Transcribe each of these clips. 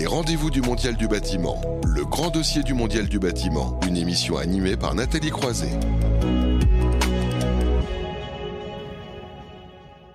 Les rendez-vous du Mondial du bâtiment, le grand dossier du Mondial du bâtiment, une émission animée par Nathalie Croiset.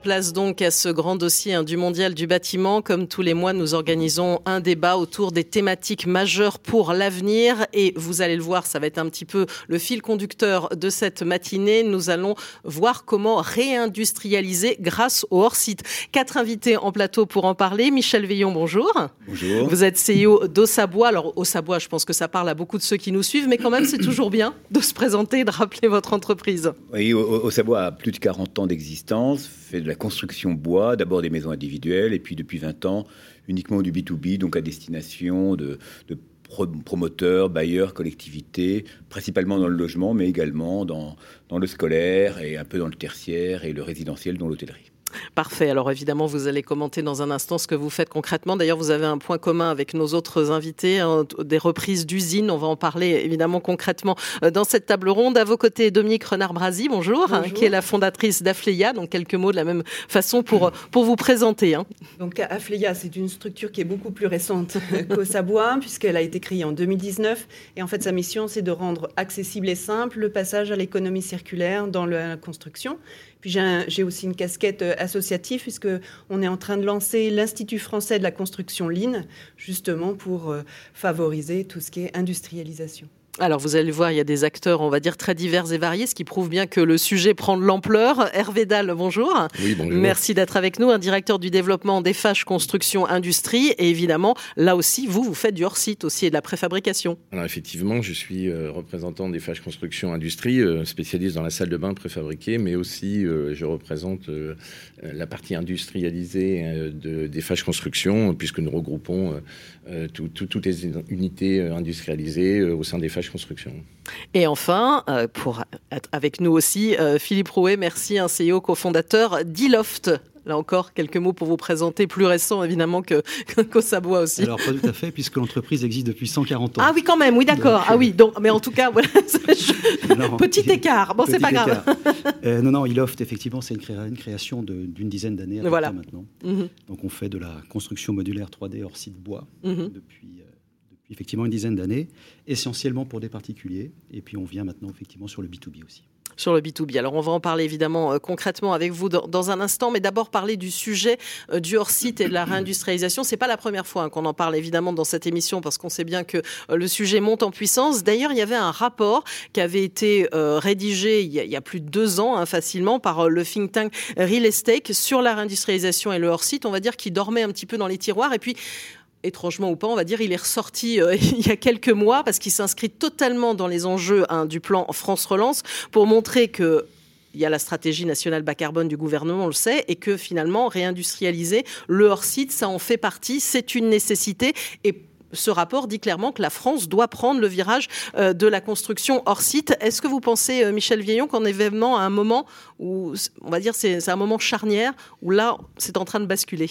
Place donc à ce grand dossier hein, du mondial du bâtiment. Comme tous les mois, nous organisons un débat autour des thématiques majeures pour l'avenir. Et vous allez le voir, ça va être un petit peu le fil conducteur de cette matinée. Nous allons voir comment réindustrialiser grâce au hors-site. Quatre invités en plateau pour en parler. Michel Veillon, bonjour. Bonjour. Vous êtes CEO d'Ossabois. Alors, Ossabois, je pense que ça parle à beaucoup de ceux qui nous suivent, mais quand même, c'est toujours bien de se présenter et de rappeler votre entreprise. Oui, Ossabois a plus de 40 ans d'existence, fait de la construction bois, d'abord des maisons individuelles, et puis depuis 20 ans, uniquement du B2B, donc à destination de, promoteurs, bailleurs, collectivités, principalement dans le logement, mais également dans, dans le scolaire et un peu dans le tertiaire et le résidentiel, dont l'hôtellerie. Parfait. Alors évidemment, vous allez commenter dans un instant ce que vous faites concrètement. D'ailleurs, vous avez un point commun avec nos autres invités, hein, des reprises d'usines. On va en parler évidemment concrètement euh, dans cette table ronde. À vos côtés, Dominique Renard-Brasi, bonjour, hein, qui est la fondatrice d'Afleia. Donc quelques mots de la même façon pour, pour vous présenter. Hein. Donc Afleia, c'est une structure qui est beaucoup plus récente qu'Ossabois, puisqu'elle a été créée en 2019. Et en fait, sa mission, c'est de rendre accessible et simple le passage à l'économie circulaire dans la construction j'ai aussi une casquette euh, associative puisqu'on est en train de lancer l'Institut français de la construction Lean, justement pour euh, favoriser tout ce qui est industrialisation. Alors vous allez voir, il y a des acteurs, on va dire, très divers et variés, ce qui prouve bien que le sujet prend de l'ampleur. Hervé Dalle, bonjour. Oui, bonjour. Merci d'être avec nous, un directeur du développement des fâches construction industrie. Et évidemment, là aussi, vous, vous faites du hors-site aussi et de la préfabrication. Alors effectivement, je suis euh, représentant des fâches construction industrie, euh, spécialiste dans la salle de bain préfabriquée, mais aussi euh, je représente la partie industrialisée de, des fâches construction, puisque nous regroupons toutes les unités industrialisées au sein des fâches construction. Et enfin, euh, pour être avec nous aussi, euh, Philippe Rouet, merci, un CEO cofondateur d'Iloft. Là encore, quelques mots pour vous présenter, plus récent évidemment que Sabois aussi. Alors pas tout à fait, puisque l'entreprise existe depuis 140 ans. Ah oui, quand même, oui, d'accord. Ah oui, donc, mais en tout cas, voilà, petit écart. Bon, c'est pas grave. Euh, non, non, Iloft, effectivement, c'est une, création d'une dizaine d'années voilà. maintenant. Mhm. Donc on fait de la construction modulaire 3D hors site bois mhm. depuis effectivement une dizaine d'années, essentiellement pour des particuliers. Et puis on vient maintenant effectivement sur le B2B aussi sur le B2B. Alors on va en parler évidemment euh, concrètement avec vous dans, un instant, mais d'abord parler du sujet euh, du hors-site et de la réindustrialisation. C'est pas la première fois hein, qu'on en parle évidemment dans cette émission parce qu'on sait bien que euh, le sujet monte en puissance. D'ailleurs, il y avait un rapport qui avait été rédigé il y, a, plus de deux ans hein, facilement par le think tank Real Estate sur la réindustrialisation et le hors-site. On va dire qu'il dormait un petit peu dans les tiroirs et puis étrangement ou pas, on va dire, il est ressorti euh, il y a quelques mois parce qu'il s'inscrit totalement dans les enjeux hein, du plan France Relance pour montrer que il y a la stratégie nationale bas carbone du gouvernement, on le sait, et que finalement, réindustrialiser le hors-site, ça en fait partie, c'est une nécessité. Et ce rapport dit clairement que la France doit prendre le virage euh, de la construction hors site. Est-ce que vous pensez, euh, Michel Vieillon, qu'on est à un moment où, on va dire, c'est un moment charnière, où là, c'est en train de basculer?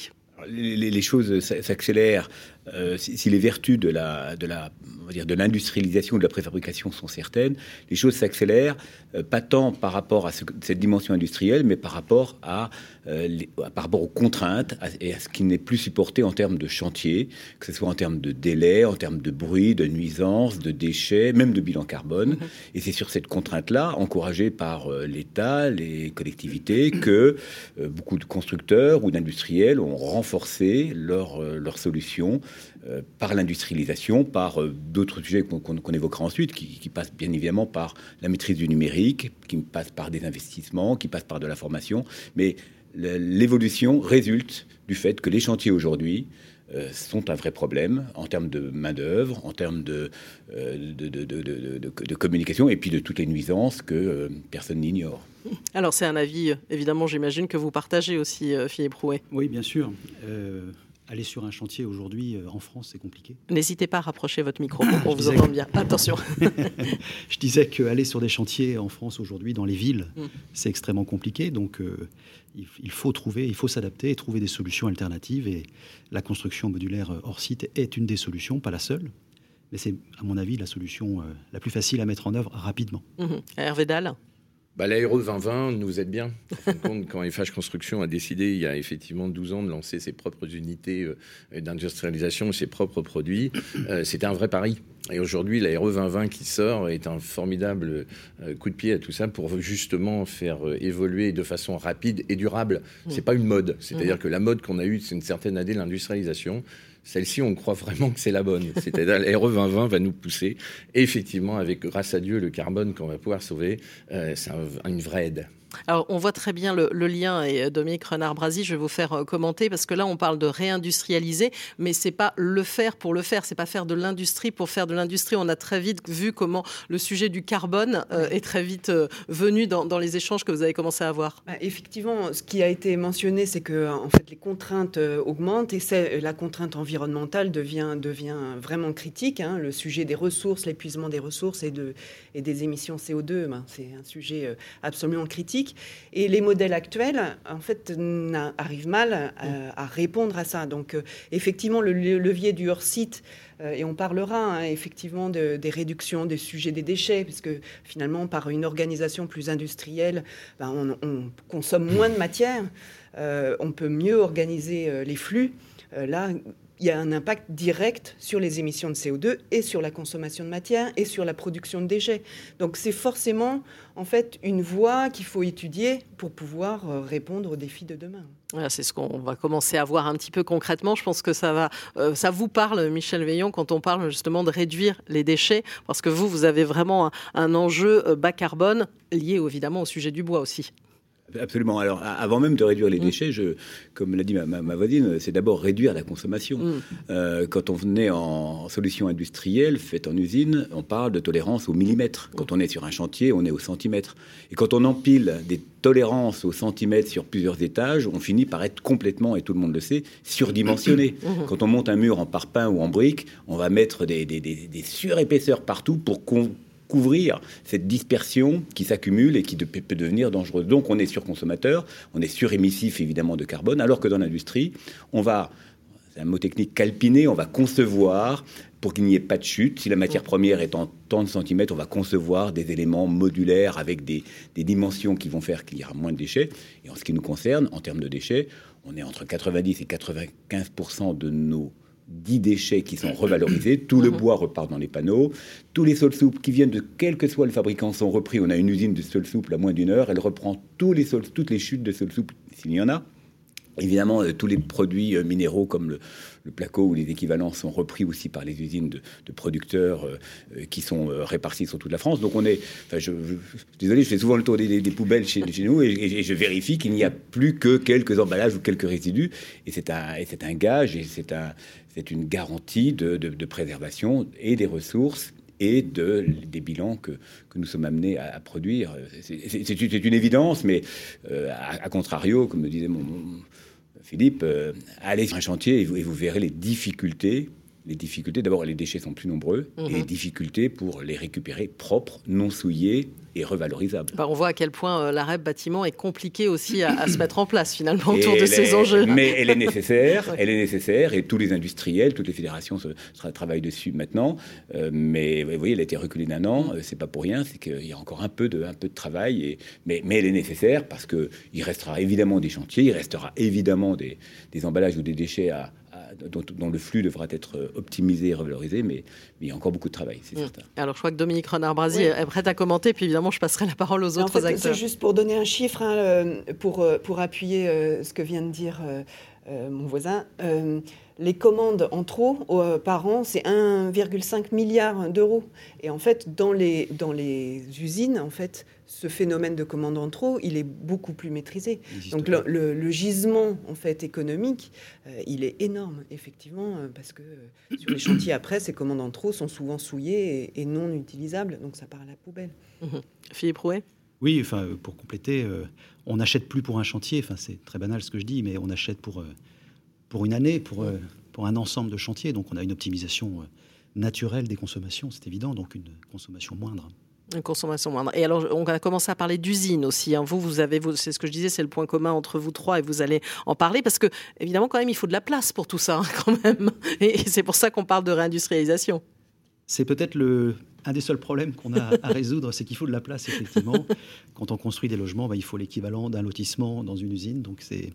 Les, choses s'accélèrent euh, si, les vertus de la, de la, dire de l'industrialisation, de la préfabrication sont certaines, les choses s'accélèrent, euh, pas tant par rapport à cette dimension industrielle, mais par rapport à, euh, par rapport aux contraintes et à ce qui n'est plus supporté en termes de chantier, que ce soit en termes de délai, en termes de bruit, de nuisances, de déchets, même de bilan carbone. Mm-hmm. Et c'est sur cette contrainte-là, encouragée par l'État, les collectivités, que beaucoup de constructeurs ou d'industriels ont renforcé leurs leur solutions euh, par l'industrialisation, par euh, d'autres sujets qu'on évoquera ensuite, qui, passent bien évidemment par la maîtrise du numérique, qui passent par des investissements, qui passent par de la formation. Mais l'évolution résulte du fait que les chantiers aujourd'hui euh, sont un vrai problème en termes de main-d'œuvre, en termes de, de, communication et puis de toutes les nuisances que personne n'ignore. Alors, c'est un avis, évidemment, j'imagine, que vous partagez aussi, Philippe Rouet. Oui, bien sûr. Aller sur un chantier aujourd'hui euh, en France, c'est compliqué. N'hésitez pas à rapprocher votre micro pour vous entendre bien. Attention. je disais qu'aller sur des chantiers en France aujourd'hui, dans les villes, mm. c'est extrêmement compliqué. Donc, euh, il, faut trouver, il faut s'adapter et trouver des solutions alternatives. Et la construction modulaire euh, hors site est une des solutions, pas la seule. Mais c'est, à mon avis, la solution la plus facile à mettre en œuvre rapidement. Mm-hmm. Hervé Dalle bah, L'ARE 2020 nous aide bien. quand FH Construction a décidé, il y a effectivement 12 ans, de lancer ses propres unités euh, d'industrialisation, ses propres produits, euh, c'était un vrai pari. Et aujourd'hui, l'ARE 2020 qui sort est un formidable euh, coup de pied à tout ça pour justement faire évoluer de façon rapide et durable. C'est pas une mode. C'est-à-dire que la mode qu'on a eue, c'est une certaine année, l'industrialisation. Celle-ci, on croit vraiment que c'est la bonne. C'est-à-dire l'ARE 2020 va nous pousser. Effectivement, avec, grâce à Dieu, le carbone qu'on va pouvoir sauver, c'est une vraie aide. Alors, on voit très bien le, lien, et euh, Dominique Renard-Brasi, je vais vous faire euh, commenter, parce que là, on parle de réindustrialiser, mais c'est pas le faire pour le faire, c'est pas faire de l'industrie pour faire de l'industrie. On a très vite vu comment le sujet du carbone euh, est très vite venu dans, les échanges que vous avez commencé à avoir. Bah, effectivement, ce qui a été mentionné, c'est que en fait, les contraintes augmentent et la contrainte environnementale devient, devient vraiment critique. Hein. le sujet des ressources, l'épuisement des ressources et, de, et des émissions CO2, ben, c'est un sujet absolument critique. Et les modèles actuels, en fait, arrivent mal euh, à, répondre à ça. Donc, euh, effectivement, le levier du hors-site, euh, et on parlera hein, effectivement des réductions des sujets des déchets, puisque finalement, par une organisation plus industrielle, ben, on, on, consomme moins de matière, on peut mieux organiser les flux. là, il y a un impact direct sur les émissions de CO2 et sur la consommation de matière et sur la production de déchets. Donc c'est forcément en fait une voie qu'il faut étudier pour pouvoir euh, répondre aux défis de demain. C'est ce qu'on va commencer à voir un petit peu concrètement. Je pense que ça va, euh, ça vous parle, Michel Veillon, quand on parle justement de réduire les déchets, parce que vous, vous avez vraiment un enjeu euh, bas carbone lié évidemment au sujet du bois aussi. Absolument. Alors, avant même de réduire les mm. déchets, je, comme l'a dit ma, voisine, c'est d'abord réduire la consommation. Mm. Euh, quand on venait en solution industrielle faite en usine, on parle de tolérance au millimètre. Quand on est sur un chantier, on est au centimètre. Et quand on empile des tolérances au centimètre sur plusieurs étages, on finit par être complètement, et tout le monde le sait, surdimensionné. Mm. Quand on monte un mur en parpaing ou en brique, on va mettre des, des, des surépaisseurs partout pour qu'on couvrir cette dispersion qui s'accumule et qui peut devenir dangereuse. Donc on est surconsommateur, on est surémissif évidemment de carbone, alors que dans l'industrie, on va, c'est un mot technique, calpiner, on va concevoir pour qu'il n'y ait pas de chute. Si la matière première est en tant de centimètres, on va concevoir des éléments modulaires avec des, des dimensions qui vont faire qu'il y aura moins de déchets. Et en ce qui nous concerne, en termes de déchets, on est entre 90 et 95% de nos 10 déchets qui sont revalorisés, tout le mhm. bois repart dans les panneaux, tous les sols souples qui viennent de quel que soit le fabricant sont repris. On a une usine de sol souple à moins d'une heure, elle reprend tous les sols, toutes les chutes de sol souple s'il y en a. Évidemment, euh, tous les produits euh, minéraux comme le, placo ou les équivalents sont repris aussi par les usines de, producteurs euh, qui sont répartis sur toute la France. Donc on est, enfin, je, désolé, je fais souvent le tour des, poubelles chez, nous et, je vérifie qu'il n'y a plus que quelques emballages ou quelques résidus. Et c'est un, c'est un gage et c'est un, c'est une garantie de, préservation et des ressources et de, des bilans que, nous sommes amenés à, produire. C'est une évidence, mais à, contrario, comme me disait mon Philippe, euh, allez sur un chantier et vous, verrez les difficultés. Les difficultés, d'abord, les déchets sont plus nombreux, et les mhm. difficultés pour les récupérer propres, non souillés et revalorisable. Bah, on voit à quel point euh, bâtiment est compliquée aussi à, se mettre en place finalement autour de ces enjeux. Mais elle est nécessaire, elle est nécessaire et tous les industriels, toutes les fédérations se, travaillent dessus maintenant. Euh, mais vous voyez, elle a été reculée d'un an, euh, c'est pas pour rien, c'est qu'il y a encore un peu de, un peu de travail. Et, mais, mais elle est nécessaire parce qu'il restera évidemment des chantiers, il restera évidemment des, des emballages ou des déchets à, dont, le flux devra être euh, optimisé et revalorisé, mais, il y a encore beaucoup de travail, c'est mmh. certain. Alors, je crois que Dominique Renard-Brasi est prête à commenter, puis évidemment, je passerai la parole aux autres acteurs. C'est juste pour donner un chiffre, hein, euh, pour, euh, pour appuyer ce que vient de dire mon voisin les commandes en trop par an, c'est 1,5 milliard d'euros. Et en fait, dans les, dans les usines, en fait, ce phénomène de commande en trop, il est beaucoup plus maîtrisé. Donc le, gisement en fait économique, euh, il est énorme effectivement euh, parce que euh, sur les chantiers après, ces commandes en trop sont souvent souillées et, non utilisables, donc ça part à la poubelle. Mmh Philippe Rouet? Oui, enfin pour compléter, on n'achète plus pour un chantier. Enfin c'est très banal ce que je dis, mais on achète pour pour une année, pour pour un ensemble de chantiers. Donc on a une optimisation naturelle des consommations, c'est évident, donc une consommation moindre. Une consommation moindre. Et alors, on a commencé à parler d'usine aussi. Hein. Vous, vous avez, c'est ce que je disais, c'est le point commun entre vous trois et vous allez en parler parce que, évidemment, quand même, il faut de la place pour tout ça, hein, quand même. Et c'est pour ça qu'on parle de réindustrialisation. C'est peut-être le, un des seuls problèmes qu'on a à résoudre, c'est qu'il faut de la place, effectivement. Quand on construit des logements, bah, il faut l'équivalent d'un lotissement dans une usine. Donc, c'est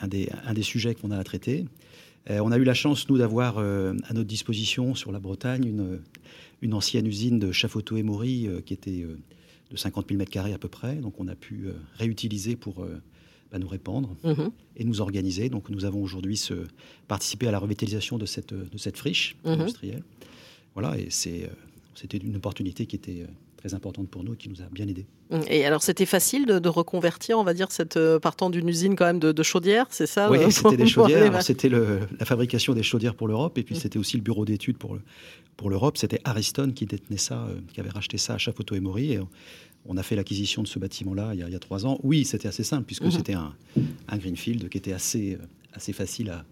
un, des, un des sujets qu'on a à traiter. on a eu la chance, nous, d'avoir à notre disposition sur la Bretagne une, une ancienne usine de Chafoto et Maury qui était de 50 000 m2 à peu près. Donc, on a pu réutiliser pour à nous répandre mhm. et nous organiser. Donc nous avons aujourd'hui participé à la revitalisation de cette, de cette friche mhm. industrielle. Voilà, et c'est, euh, c'était une opportunité qui était euh, très importante pour nous et qui nous a bien aidés. Et alors c'était facile de, reconvertir, on va dire, cette, euh, partant d'une usine quand même de, chaudières, c'est ça Oui, c'était des chaudières. c'était la fabrication des chaudières pour l'Europe et puis c'était aussi le bureau d'études pour, pour l'Europe. C'était Ariston qui détenait ça, qui avait racheté ça à Chafoto et Mori. Et on a fait l'acquisition de ce bâtiment-là il, y a trois ans. Oui, c'était assez simple puisque mhm. c'était un, un, greenfield qui était assez, euh, assez facile à,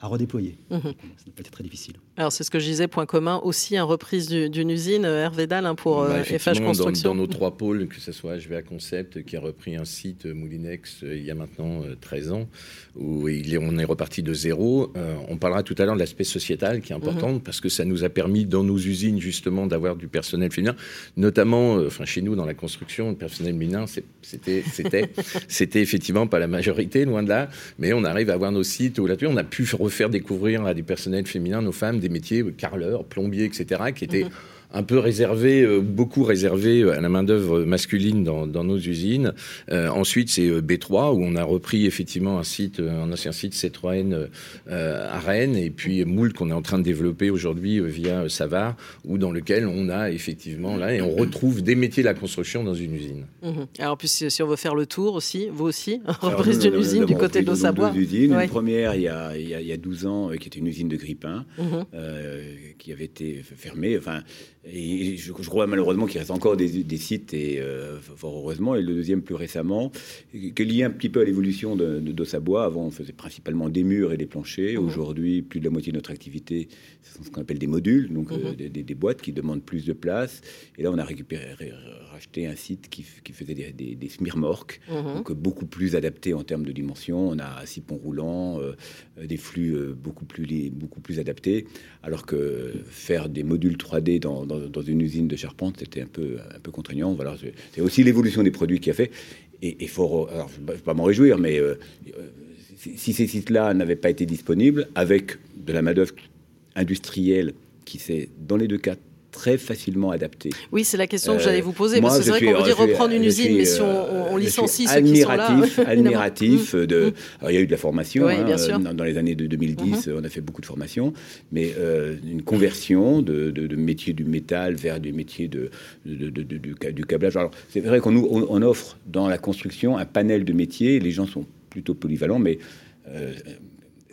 à redéployer. Mhm. Ça pas été très difficile. Alors c'est ce que je disais, point commun aussi, une reprise d'une usine, euh, Hervé Dahl, hein, pour bah, FH euh, Construction. Dans, nos trois pôles, que ce soit HVA Concept, qui a repris un site Moulinex il y a maintenant 13 ans, où il est, on est reparti de zéro. on parlera tout à l'heure de l'aspect sociétal qui est important, mhm. parce que ça nous a permis dans nos usines justement d'avoir du personnel féminin, notamment, enfin chez nous dans la construction, le personnel féminin, c'était, c'était, c'était effectivement pas la majorité, loin de là, mais on arrive à avoir nos sites où là-dessus, on a pu faire découvrir à des personnels féminins, nos femmes, des métiers euh, carleurs, plombiers, etc., qui étaient mhm un peu réservé, euh, beaucoup réservé à la main-d'œuvre masculine dans, nos usines. Euh, ensuite, c'est euh, B3, où on a repris effectivement un site, un ancien site Citroën à Rennes, et puis Moult qu'on est en train de développer aujourd'hui via Savard, où dans lequel on a effectivement là, et on retrouve des métiers de la construction dans une usine. Mhm. Alors, puis si on veut faire le tour aussi, vous aussi, reprise d'une usine du côté de l'Ossabois. Deux usines. Une première, il y, a, il, y a, 12 ans, qui était une usine de Grippin, mhm. qui avait été fermée. Enfin, et je, crois malheureusement qu'il reste encore des, sites, et euh, fort heureusement, et le deuxième plus récemment, qui est lié un petit peu à l'évolution de, de Bois. Avant, on faisait principalement des murs et des planchers. Mhm. Aujourd'hui, plus de la moitié de notre activité, ce sont ce qu'on appelle des modules, donc euh, mhm. des, boîtes qui demandent plus de place. Et là, on a récupéré, racheté un site qui, faisait des, des, des smirmorques, mhm. donc beaucoup plus adapté en termes de dimension. On a six ponts roulants, euh, des flux beaucoup, plus, beaucoup plus adaptés, alors que faire des modules 3D dans dans, une usine de charpente, c'était un peu, un peu contraignant. Voilà, c'est aussi l'évolution des produits qui a fait. Et il faut, alors, je ne vais pas m'en réjouir, mais euh, euh, si ces sites-là n'avaient pas été disponibles, avec de la main-d'œuvre industrielle qui s'est, dans les deux cas, très facilement adapté. Oui, c'est la question que j'allais vous poser, parce que c'est vrai qu'on veut dire reprendre une usine, mais si on, licencie ceux qui sont là... Admiratif, de... il y a eu de la formation, hein, dans, les années de 2010, mhm. on a fait beaucoup de formation, mais euh, une conversion de, de, métiers du métal vers des métiers de, du, câblage. Alors, c'est vrai qu'on on, offre dans la construction un panel de métiers, les gens sont plutôt polyvalents, mais... Euh,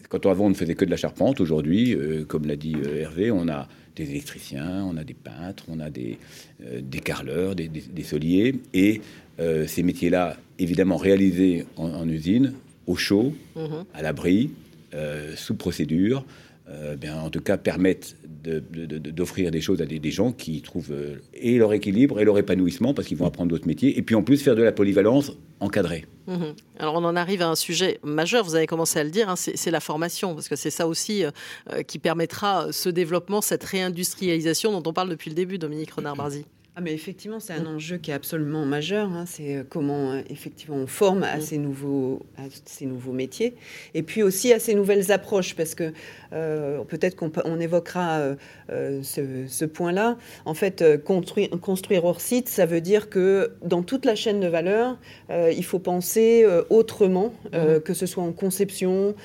quand avant on ne faisait que de la charpente, aujourd'hui, euh, comme l'a dit Hervé, on a des électriciens, on a des peintres, on a des, euh, des carleurs, des, des, soliers. Et euh, ces métiers-là, évidemment réalisés en, usine, au chaud, mhm. à l'abri, euh, sous procédure, bien, en tout cas permettent d'offrir des choses à des, gens qui trouvent et leur équilibre et leur épanouissement parce qu'ils vont apprendre d'autres métiers. Et puis en plus faire de la polyvalence encadrée. Mhm. Alors on en arrive à un sujet majeur, vous avez commencé à le dire, hein, c'est la formation, parce que c'est ça aussi euh, euh, qui permettra ce développement, cette réindustrialisation dont on parle depuis le début, Dominique Renard-Barzi. Ah mais effectivement, c'est un mm. enjeu qui est absolument majeur. Hein. C'est euh, comment euh, effectivement on forme à mm. ces nouveaux, à ces nouveaux métiers, et puis aussi à ces nouvelles approches, parce que euh, peut-être qu'on on évoquera ce, point-là. En fait, construire, construire hors site, ça veut dire que dans toute la chaîne de valeur, il faut penser autrement, mm. que ce soit en conception,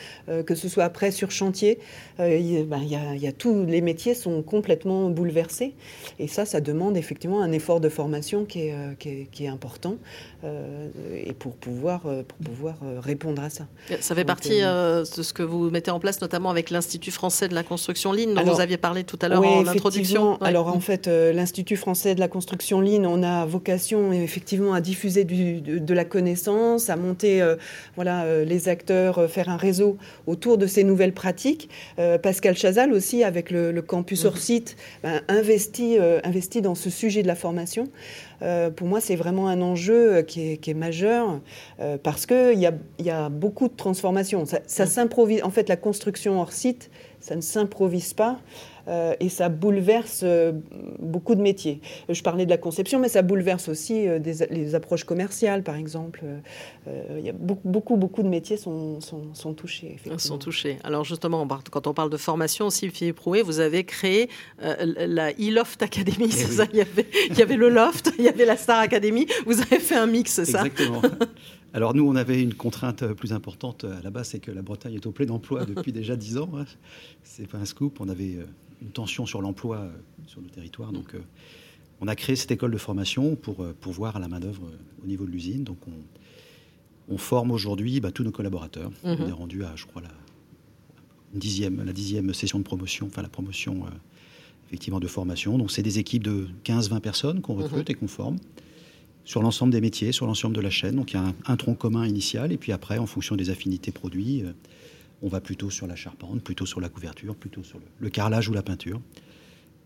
que ce soit après sur chantier. Ben, il y, a, y a tous les métiers sont complètement bouleversés, et ça, ça demande effectivement un effort de formation qui est, euh, qui est, important euh, et pour pouvoir, euh, pour pouvoir répondre à ça. Ça fait partie de ce que vous mettez en place, notamment avec l'Institut français de la construction ligne, dont vous aviez parlé tout à l'heure en introduction. Alors en fait, l'Institut français de la construction ligne, on a vocation effectivement à diffuser du, de, la connaissance, à monter voilà, les acteurs, faire un réseau autour de ces nouvelles pratiques. Pascal Chazal aussi, avec le, campus hors site, ben, investit, investit dans ce sujet de la formation. pour moi, c'est vraiment un enjeu qui est, majeur parce qu'il y a, y a beaucoup de transformations. Ça, ça s'improvise. En fait, la construction hors site, ça ne s'improvise pas. Euh, et ça bouleverse euh, beaucoup de métiers. Je parlais de la conception, mais ça bouleverse aussi euh, les approches commerciales, par exemple. il y a beaucoup, beaucoup, de métiers sont, sont, touchés. Sont touchés. Alors justement, quand on parle de formation aussi, Philippe Rouet, vous avez créé la e-Loft Academy, eh c'est ça? Il y, avait, il y avait le Loft, il y avait la Star Academy. Vous avez fait un mix, c'est ça? Exactement. Alors nous, on avait une contrainte plus importante à la base, c'est que la Bretagne est au plein emploi depuis déjà dix ans. Hein. C'est pas un scoop. On avait une tension sur l'emploi euh, sur le territoire. Donc, euh, on a créé cette école de formation pour, euh, pour voir la main-d'œuvre au niveau de l'usine. Donc, on, forme aujourd'hui bah, tous nos collaborateurs. Mhm. On est rendu à, je crois, la dixième, la dixième session de promotion, enfin la promotion effectivement de formation. Donc, c'est des équipes de 15-20 personnes qu'on recrute mhm. et qu'on forme sur l'ensemble des métiers, sur l'ensemble de la chaîne. Donc, il y a un, tronc commun initial. Et puis après, en fonction des affinités produits, on va plutôt sur la charpente, plutôt sur la couverture, plutôt sur le, carrelage ou la peinture.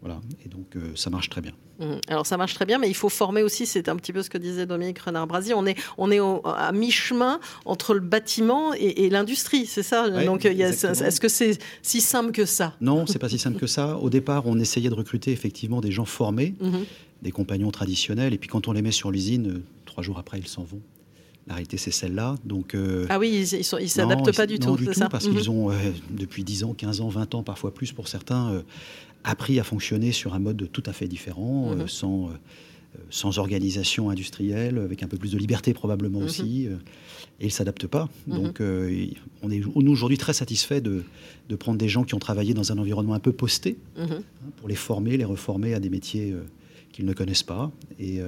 Voilà, et donc euh, ça marche très bien. Mmh. Alors ça marche très bien, mais il faut former aussi, c'est un petit peu ce que disait Dominique Renard-Brasi, on est, on est à mi-chemin entre le bâtiment et, l'industrie, c'est ça? Donc est-ce que c'est si simple que ça? Non, c'est pas si simple que ça. Au départ, on essayait de recruter effectivement des gens formés, mmh. Des compagnons traditionnels, et puis quand on les met sur l'usine, euh, trois jours après, ils s'en vont. La réalité, c'est celle-là. Donc, euh, ah oui, ils ne s'adaptent pas du tout, c'est ça Parce qu'ils mhm. ont, euh, depuis 10 ans, 15 ans, 20 ans, parfois plus pour certains, euh, appris à fonctionner sur un mode tout à fait différent, mhm. sans, sans organisation industrielle, avec un peu plus de liberté probablement mhm. aussi. et ils ne s'adaptent pas. Donc, on est aujourd'hui très satisfait de, de, prendre des gens qui ont travaillé dans un environnement un peu posté, hein, pour les former, les reformer à des métiers qu'ils ne connaissent pas. Et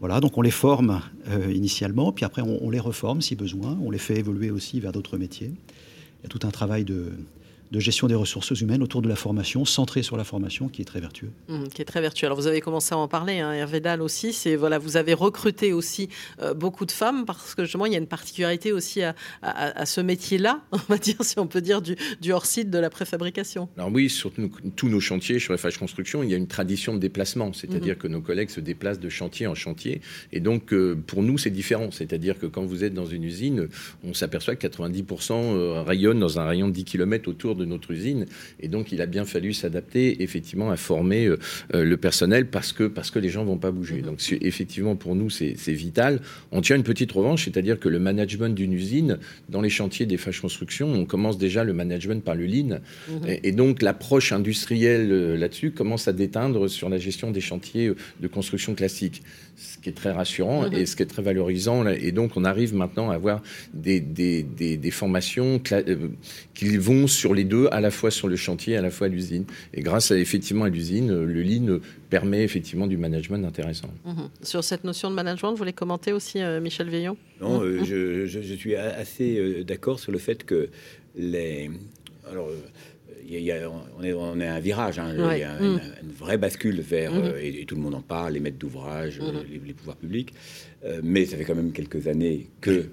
voilà, donc on les forme euh, initialement, puis après on, les reforme si besoin, on les fait évoluer aussi vers d'autres métiers. Il y a tout un travail de, de gestion des ressources humaines autour de la formation, centrée sur la formation, qui est très vertueux. Mmh, qui est très vertueux. Alors vous avez commencé à en parler, hein, Hervé Dahl aussi. C'est voilà, vous avez recruté aussi euh, beaucoup de femmes parce que justement il y a une particularité aussi à, à, ce métier-là, on va dire si on peut dire du, du hors-site de la préfabrication. Alors oui, sur tous nos chantiers sur FH Construction, il y a une tradition de déplacement, c'est-à-dire mmh. que nos collègues se déplacent de chantier en chantier, et donc euh, pour nous c'est différent. C'est-à-dire que quand vous êtes dans une usine, on s'aperçoit que 90% euh, rayonnent dans un rayon de 10 km autour de notre usine. Et donc, il a bien fallu s'adapter, effectivement, à former euh, euh, le personnel parce que, parce que les gens vont pas bouger. Mhm. Donc, effectivement, pour nous, c'est vital. On tient une petite revanche, c'est-à-dire que le management d'une usine, dans les chantiers des fâches construction, on commence déjà le management par le lean. Mhm. Et, donc, l'approche industrielle euh, là-dessus commence à déteindre sur la gestion des chantiers de construction classique ce qui est très rassurant mhm. et ce qui est très valorisant. Et donc, on arrive maintenant à avoir des, des, des, formations qui vont sur les deux, à la fois sur le chantier, à la fois à l'usine. Et grâce à, effectivement à l'usine, le Lean permet effectivement du management intéressant. Mhm. Sur cette notion de management, vous voulez commenter aussi, euh, Michel Veillon? Non, euh, je, je, je, suis assez d'accord sur le fait que les... Alors, on, est, on, est, à un virage, hein. il y a une, mm. vraie bascule vers, mm-hmm. euh, et, tout le monde en parle, les maîtres d'ouvrage, euh, mm-hmm. les, pouvoirs publics, euh, mais ça fait quand même quelques années que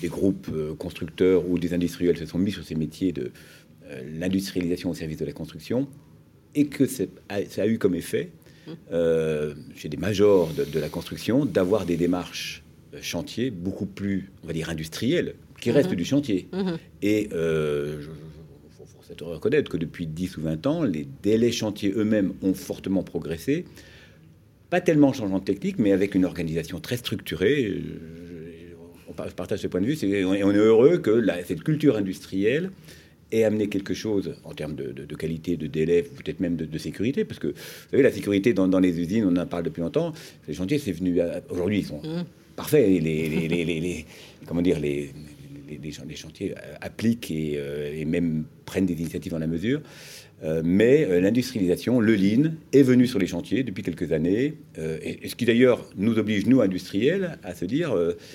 des groupes constructeurs ou des industriels se sont mis sur ces métiers de l'industrialisation au service de la construction, et que ça a eu comme effet, mm. chez des majors de, la construction, d'avoir des démarches chantiers beaucoup plus, on va dire, industrielles, qui restent mm-hmm. du chantier. Et je, de reconnaître que depuis 10 ou 20 ans, les délais chantiers eux-mêmes ont fortement progressé. Pas tellement en changement de technique, mais avec une organisation très structurée. On partage ce point de vue. et on est heureux que cette culture industrielle ait amené quelque chose en termes de, qualité, de délai, peut-être même de, sécurité, parce que vous savez, la sécurité dans, les usines, on en parle depuis longtemps. Les chantiers, c'est venu aujourd'hui, ils sont mmh. parfaits. Les, les, les, comment dire, les, les, chantiers appliquent euh, et, même prennent des initiatives dans la mesure. Euh, mais l'industrialisation, le lean, est venu sur les chantiers depuis quelques années, et, ce qui d'ailleurs nous oblige, nous, industriels, à se dire,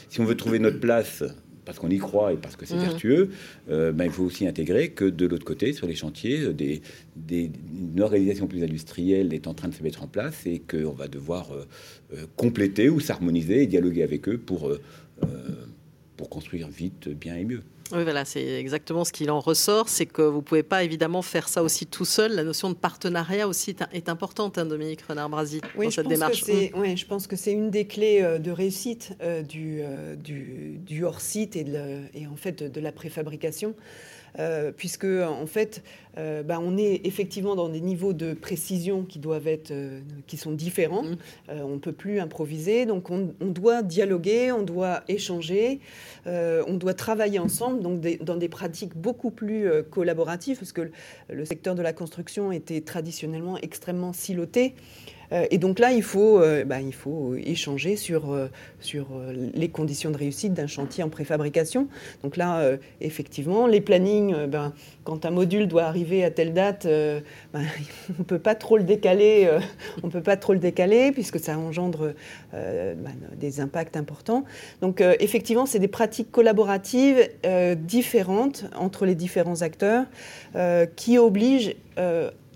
si on veut trouver notre place parce qu'on y croit et parce que c'est mmh. vertueux, ben, il faut aussi intégrer que de l'autre côté, sur les chantiers, des, une organisation plus industrielle est en train de se mettre en place et qu'on va devoir compléter ou s'harmoniser et dialoguer avec eux pour pour construire vite, bien et mieux. Oui, voilà, c'est exactement ce qu'il en ressort, c'est que vous ne pouvez pas évidemment faire ça aussi tout seul. La notion de partenariat aussi est, importante, hein, Dominique Renard-Brasi, oui, dans cette démarche. oui, je pense que c'est une des clés euh, de réussite euh, du, euh, du, du hors-site et, et, en fait de la préfabrication. Euh, puisque en fait, euh, bah, on est effectivement dans des niveaux de précision qui doivent être, euh, qui sont différents. Mmh. on ne peut plus improviser, donc on, doit dialoguer, on doit échanger, on doit travailler ensemble, donc dans des pratiques beaucoup plus collaboratives, parce que le secteur de la construction était traditionnellement extrêmement siloté. Euh, et donc là, il faut, euh, bah, il faut échanger sur, euh, sur les conditions de réussite d'un chantier en préfabrication. Donc là, effectivement, les plannings, ben, quand un module doit arriver à telle date, ben, on ne peut pas trop le décaler. on peut pas trop le décaler puisque ça engendre ben, des impacts importants. Donc effectivement, c'est des pratiques collaboratives différentes entre les différents acteurs qui obligent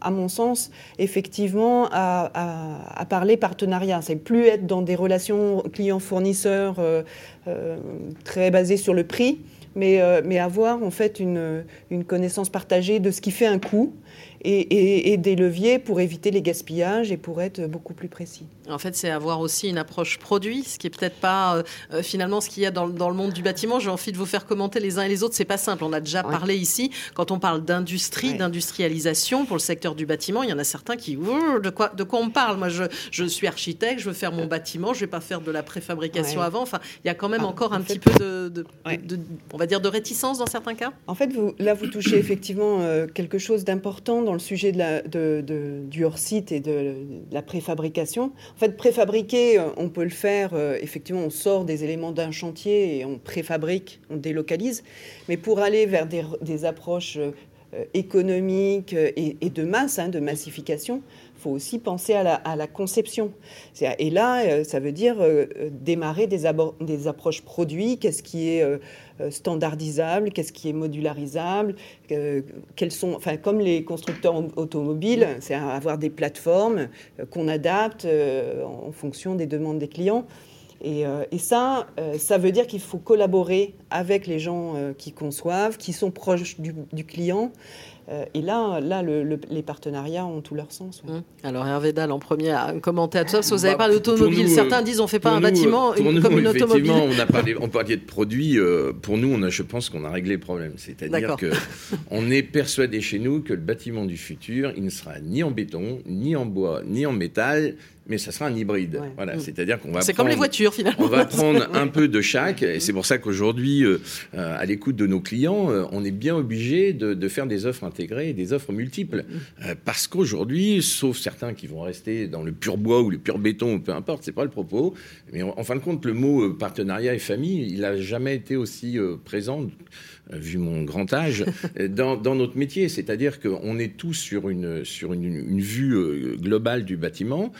à mon sens, effectivement, à, parler partenariat. C'est plus être dans des relations clients-fournisseurs euh, euh, très basées sur le prix, mais, euh, mais avoir en fait une, une, connaissance partagée de ce qui fait un coût et, des leviers pour éviter les gaspillages et pour être beaucoup plus précis. En fait, c'est avoir aussi une approche produit, ce qui est peut-être pas euh, euh, finalement ce qu'il y a dans, le monde du bâtiment. J'ai envie de vous faire commenter les uns et les autres. C'est pas simple. On a déjà parlé ici quand on parle d'industrie, d'industrialisation pour le secteur du bâtiment. Il y en a certains qui de quoi de quoi on parle? Moi, je, je suis architecte, je veux faire mon bâtiment, je vais pas faire de la préfabrication avant. Enfin, il y a quand même ah, encore un petit peu de, on va dire, de réticence dans certains cas? En fait, vous, là, vous touchez effectivement euh, quelque chose d'important dans le sujet du hors-site et de, la préfabrication. En fait, préfabriquer, euh, on peut le faire, euh, effectivement, on sort des éléments d'un chantier et on préfabrique, on délocalise. Mais pour aller vers des, approches euh, économiques et, de masse, hein, de massification, faut aussi penser à la, conception. Et là, ça veut dire démarrer des, approches produits, qu'est-ce qui est euh, standardisable, qu'est-ce qui est modularisable, euh, sont, comme les constructeurs automobiles, c'est avoir des plateformes euh, qu'on adapte en fonction des demandes des clients. Et, ça, ça veut dire qu'il faut collaborer avec les gens qui conçoivent, qui sont proches du, client, euh, et là, là les partenariats ont tout leur sens. Hum. Alors Hervé Dalle en premier a commenté à tout ça, parce que vous n'avez bah, pas d'automobile. Certains disent on ne fait pas un bâtiment une, comme une automobile. On, a parlé, on parlait de produits. Euh, pour nous, on a, je pense qu'on a réglé le problème. C'est-à-dire qu'on est persuadé chez nous que le bâtiment du futur, il ne sera ni en béton, ni en bois, ni en métal, mais ça sera un hybride. Voilà, mm. c'est-à-dire qu'on va. C'est comme les voitures finalement. On va prendre un peu de chaque, et c'est pour ça qu'aujourd'hui, euh, euh, à l'écoute de nos clients, euh, on est bien obligé de, faire des offres intégrées et des offres multiples, mm. parce qu'aujourd'hui, sauf certains qui vont rester dans le pur bois ou le pur béton, peu importe, c'est pas le propos. Mais en, fin de compte, le mot partenariat et famille, il a jamais été aussi présent vu mon grand âge, dans, dans notre métier. C'est-à-dire qu'on est tous sur une, sur une, une vue globale du bâtiment.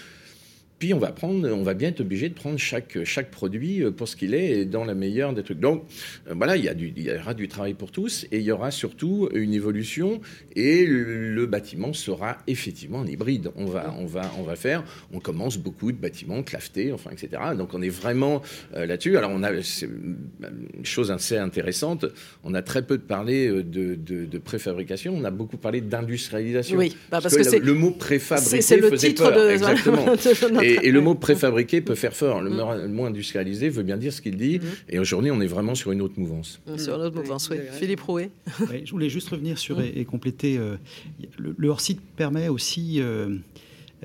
Puis on va prendre, on va bien être obligé de prendre chaque, chaque produit euh, pour ce qu'il est dans la meilleure des trucs. Donc euh, voilà, il y, a du, il y aura du travail pour tous et il y aura surtout une évolution et le, bâtiment sera effectivement un hybride. On va, on va, on va faire, on commence beaucoup de bâtiments clavetés, enfin etc. Donc on est vraiment euh, là-dessus. Alors on a une chose assez intéressante. On a très peu de parlé de, de, préfabrication. On a beaucoup parlé d'industrialisation. Oui, bah, parce, que, le mot préfabriqué faisait peur. De... Exactement. Et, le mot préfabriqué peut faire fort. Le, mot industrialisé veut bien dire ce qu'il dit. Mm-hmm. Et aujourd'hui, on est vraiment sur une autre mouvance. Sur une autre mouvance, oui. Philippe Rouet. je voulais juste revenir sur et, compléter. Euh, le, hors-site permet aussi. Euh,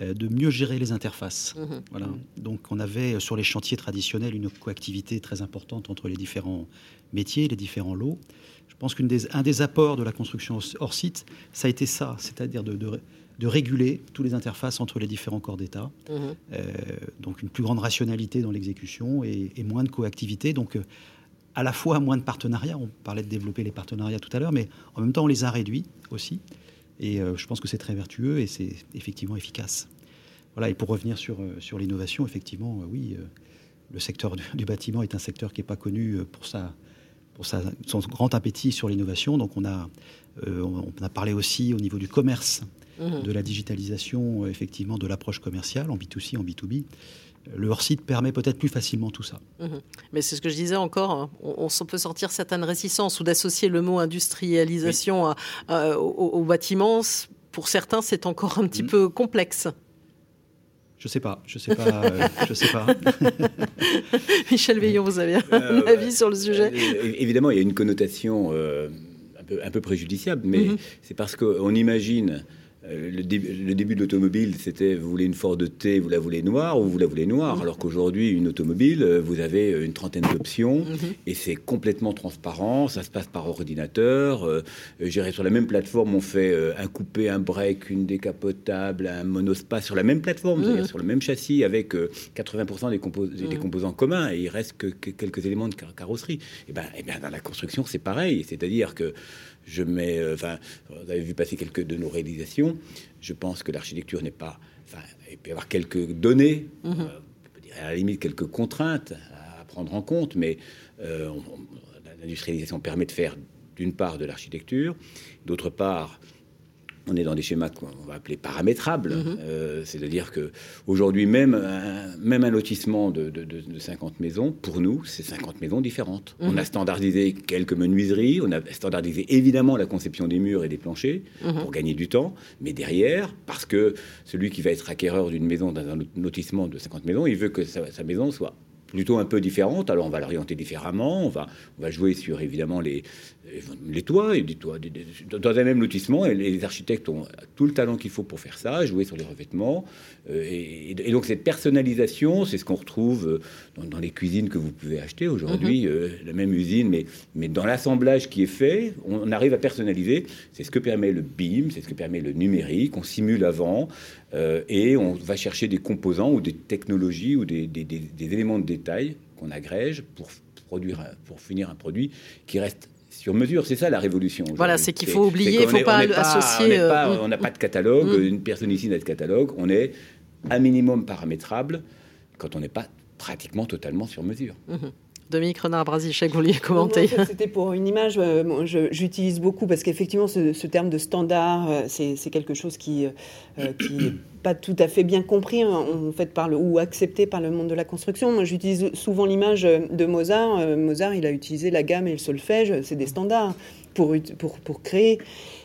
euh, de mieux gérer les interfaces. Mm-hmm. Voilà. Donc on avait sur les chantiers traditionnels une coactivité très importante entre les différents métiers, les différents lots. Je pense qu'un des, des, apports de la construction hors site, ça a été ça, c'est-à-dire de, de, de réguler toutes les interfaces entre les différents corps d'État. Mhm. Euh, donc une plus grande rationalité dans l'exécution et, moins de coactivité. Donc euh, à la fois moins de partenariats, on parlait de développer les partenariats tout à l'heure, mais en même temps on les a réduits aussi. Et euh, je pense que c'est très vertueux et c'est effectivement efficace. Voilà, et pour revenir sur, sur l'innovation, effectivement, oui, le secteur du, bâtiment est un secteur qui n'est pas connu pour, sa, pour sa, son grand appétit sur l'innovation. Donc on a, on a parlé aussi au niveau du commerce de la digitalisation, euh, effectivement, de l'approche commerciale en B2C, en B2B. le hors-site permet peut-être plus facilement tout ça. Mhm. Mais c'est ce que je disais encore, hein. on, peut sortir certaines réticences ou d'associer le mot industrialisation au, bâtiment. Pour certains, c'est encore un petit mhm. peu complexe. Je sais pas, je sais pas, euh, je sais pas. Michel Veillon, vous avez un euh, avis sur le sujet euh, Évidemment, il y a une connotation un, peu, préjudiciable, mais mhm. c'est parce qu'on imagine euh, le, début de l'automobile, c'était vous voulez une Ford T, vous la voulez noire ou vous la voulez noire? Alors qu'aujourd'hui, une automobile, euh, vous avez une trentaine d'options mhm. et c'est complètement transparent. Ça se passe par ordinateur. Euh, sur la même plateforme, on fait un coupé, un break, une décapotable, un monospace sur la même plateforme, mhm. c'est-à-dire sur le même châssis avec 80% des, des, composants communs et il reste que, quelques éléments de carrosserie. Et ben, et ben dans la construction, c'est pareil. C'est-à-dire que je mets, euh, enfin, vous avez vu passer quelques de nos réalisations. Je pense que l'architecture n'est pas, enfin, il peut y avoir quelques données, mhm. euh, à la limite quelques contraintes à prendre en compte, mais euh, l'industrialisation permet de faire d'une part de l'architecture, d'autre part on est dans des schémas qu'on va appeler paramétrables. Mhm. Euh, c'est-à-dire que aujourd'hui, même un, même un lotissement de, 50 maisons, pour nous, c'est 50 maisons différentes. On a mhm. standardisé quelques menuiseries, on a standardisé évidemment la conception des murs et des planchers mhm. pour gagner du temps. Mais derrière, parce que celui qui va être acquéreur d'une maison dans un lotissement de 50 maisons, il veut que sa maison soit plutôt un peu différente. Alors on va l'orienter différemment. On va, on va jouer sur évidemment les, les toits, et des toits dans un même lotissement. Et les architectes ont tout le talent qu'il faut pour faire ça, jouer sur les revêtements. Euh, et, donc cette personnalisation, c'est ce qu'on retrouve euh, dans, les cuisines que vous pouvez acheter aujourd'hui, mm-hmm. euh, la même usine, mais, mais dans l'assemblage qui est fait, on arrive à personnaliser. C'est ce que permet le BIM, c'est ce que permet le numérique. On simule avant. et on va chercher des composants ou des technologies ou des éléments de détail qu'on agrège pour produire, pour finir un produit qui reste sur mesure. C'est ça la révolution. Voilà, c'est qu'il faut oublier, il ne faut pas, associer. On n'a pas, de catalogue, mm. une personne ici n'a de catalogue. On est un minimum paramétrable quand on n'est pas pratiquement totalement sur mesure. Mm-hmm. Dominique Renard-Brasichek, vous vouliez commenter C'était pour une image, euh, j'utilise beaucoup parce qu'effectivement, ce, terme de standard, euh, c'est quelque chose qui, euh, pas tout à fait bien compris hein, en fait par le, ou accepté par le monde de la construction. Moi, j'utilise souvent l'image de Mozart. Mozart, il a utilisé la gamme et le solfège, c'est des standards pour, pour, pour créer.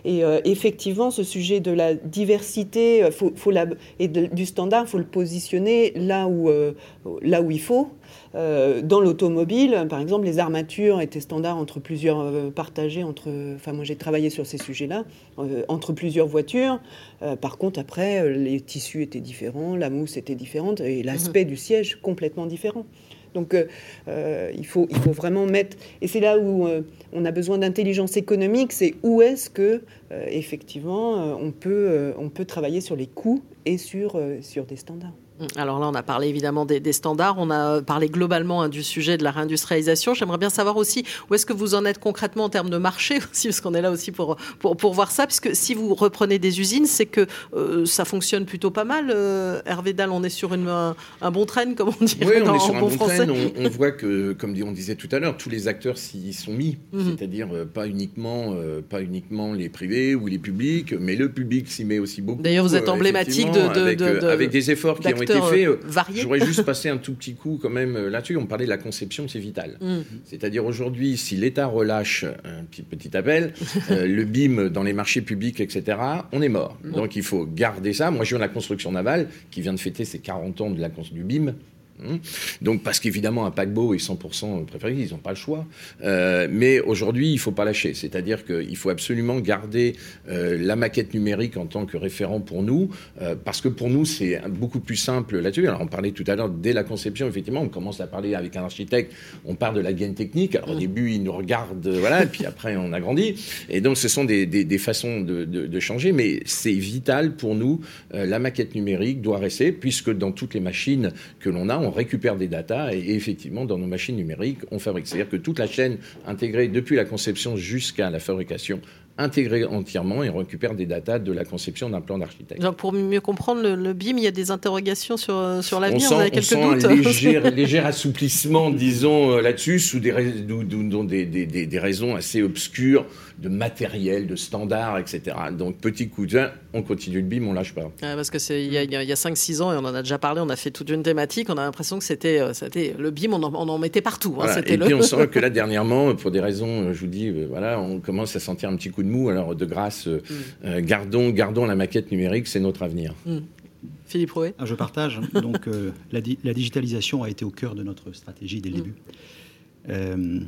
Et effectivement, ce sujet de la diversité et du standard, il faut le positionner là où, là où il faut. Euh, dans l'automobile, par exemple, les armatures étaient standards entre plusieurs euh, partagées entre. Enfin, moi j'ai travaillé sur ces sujets-là euh, entre plusieurs voitures. par contre, après, les tissus étaient différents, la mousse était différente et l'aspect mhm. du siège complètement différent. Donc, il, faut, il faut vraiment mettre. Et c'est là où on a besoin d'intelligence économique. C'est où est-ce que effectivement on peut, on peut travailler sur les coûts et sur, sur des standards. Alors là, on a parlé évidemment des, standards, on a parlé globalement hein, du sujet de la réindustrialisation. J'aimerais bien savoir aussi où est-ce que vous en êtes concrètement en termes de marché aussi, parce qu'on est là aussi pour, pour, voir ça, puisque si vous reprenez des usines, c'est que euh, ça fonctionne plutôt pas mal. Euh, Hervé Dalle, on est sur une, un, bon train, comme on dit oui, on est sur un bon, français. On, voit que, comme on disait tout à l'heure, tous les acteurs s'y sont mis, mhm. c'est-à-dire euh, pas, uniquement, pas uniquement les privés ou les publics, mais le public s'y met aussi beaucoup. D'ailleurs, vous êtes emblématique de, avec, avec, des efforts qui ont été fait. Euh, euh, j'aurais juste passé un tout petit coup quand même euh, là-dessus. On parlait de la conception, c'est vital. Mm. C'est-à-dire aujourd'hui, si l'État relâche un petit, petit appel, le BIM dans les marchés publics, etc., on est mort. Mm. Donc il faut garder ça. Moi, je viens de la construction navale qui vient de fêter ses 40 ans de la, du BIM. Mmh. Donc, parce qu'évidemment, un paquebot est 100% préféré, ils n'ont pas le choix. Euh, mais aujourd'hui, il ne faut pas lâcher. C'est-à-dire qu'il faut absolument garder euh, la maquette numérique en tant que référent pour nous, euh, parce que pour nous, c'est beaucoup plus simple là-dessus. Alors, on parlait tout à l'heure, dès la conception, effectivement, on commence à parler avec un architecte, on part de la gaine technique. Alors, au mmh. début, il nous regarde, voilà, et puis après, on agrandit. Et donc, ce sont des, des, façons de, de, de, changer, mais c'est vital pour nous. la maquette numérique doit rester, puisque dans toutes les machines que l'on a, on on récupère des datas et, effectivement, dans nos machines numériques, on fabrique. C'est-à-dire que toute la chaîne intégrée depuis la conception jusqu'à la fabrication intégré entièrement et on récupère des datas de la conception d'un plan d'architecte. Donc pour mieux comprendre le, BIM, il y a des interrogations sur, euh, sur l'avenir, on, a quelques sent doutes un léger, léger assouplissement, disons, euh, là-dessus, sous des, des, des, des, raisons assez obscures de matériel, de standards, etc. Donc petit coup de on continue le BIM, on lâche pas. parce que c'est il y a, a 5-6 ans et on en a déjà parlé, on a fait toute une thématique, on a l'impression que c'était euh, le BIM, on en, mettait partout. Hein, et puis on sent que là dernièrement, pour des raisons, je vous dis, voilà, on commence à sentir un petit coup de mou. Alors de grâce, mm. euh, gardons, gardons la maquette numérique, c'est notre avenir. Mm. Philippe Rouet ah, Je partage. Donc euh, la, digitalisation a été au cœur de notre stratégie dès le mm. début. Euh,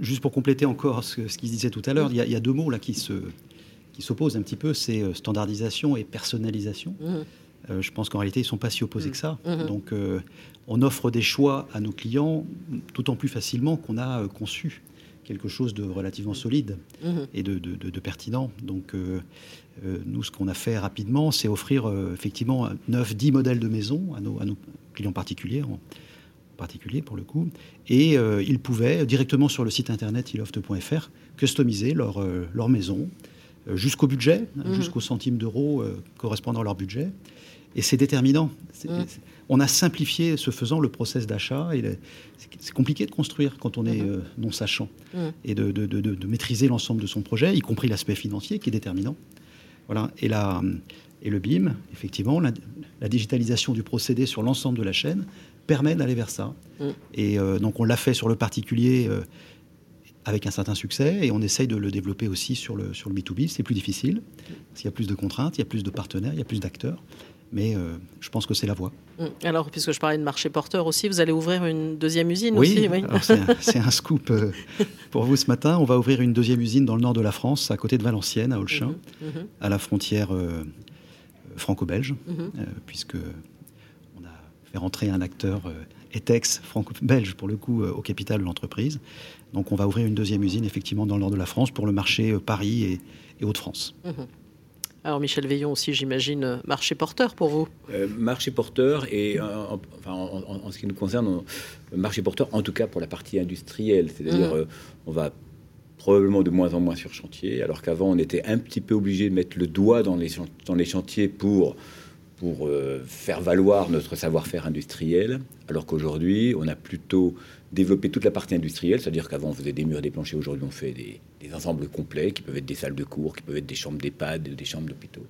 juste pour compléter encore ce, ce qu'il se disait tout à l'heure, il, y, a deux mots là qui se qui s'opposent un petit peu, c'est standardisation et personnalisation. je pense qu'en réalité, ils ne sont pas si opposés que ça. Donc, on offre des choix à nos clients tout en plus facilement qu'on a conçu quelque chose de relativement solide mhm. et de, pertinent. Donc, euh, euh, nous, ce qu'on a fait rapidement, c'est offrir euh, effectivement 9-10 modèles de maison à nos, à nos clients particuliers, en particulier pour le coup. Et ils pouvaient, directement sur le site internet iloft.fr, customiser leur, leur maison jusqu'au budget, mhm. jusqu'au centime d'euros correspondant à leur budget. Et c'est déterminant. Mhm on a simplifié, ce faisant, le process d'achat. C'est compliqué de construire quand on est mhm. euh, non sachant mhm. et de, maîtriser l'ensemble de son projet, y compris l'aspect financier qui est déterminant. Voilà. Et, la, et le BIM, effectivement, la, digitalisation du procédé sur l'ensemble de la chaîne permet d'aller vers ça. Mhm. Et euh, donc on l'a fait sur le particulier euh, avec un certain succès et on essaye de le développer aussi sur le, sur le B2B. C'est plus difficile parce qu'il y a plus de contraintes, il y a plus de partenaires, il y a plus d'acteurs mais euh, je pense que c'est la voie. Mm. Alors, puisque je parlais de marché porteur aussi, vous allez ouvrir une deuxième usine oui, aussi Oui, c'est un, scoop euh, pour vous ce matin. On va ouvrir une deuxième usine dans le nord de la France, à côté de Valenciennes, à Olchin, mm-hmm, mm-hmm. à la frontière euh, franco-belge, mm-hmm. puisque on a fait rentrer un acteur ETEX franco-belge, pour le coup, au capital de l'entreprise. Donc, on va ouvrir une deuxième usine, effectivement, dans le nord de la France, pour le marché Paris et, et Hauts-de-France. Alors Michel Veillon aussi, j'imagine, euh, marché porteur pour vous euh, Marché porteur et euh, en, ce qui nous concerne, marché porteur en tout cas pour la partie industrielle, c'est-à-dire mmh. on va probablement de moins en moins sur chantier, alors qu'avant on était un petit peu obligé de mettre le doigt dans les, dans les chantiers pour pour faire valoir notre savoir-faire industriel, alors qu'aujourd'hui, on a plutôt développé toute la partie industrielle, c'est-à-dire qu'avant, on faisait des murs, des planchers, aujourd'hui, on fait des, ensembles complets, qui peuvent être des salles de cours, qui peuvent être des chambres d'EHPAD, des chambres d'hôpitaux.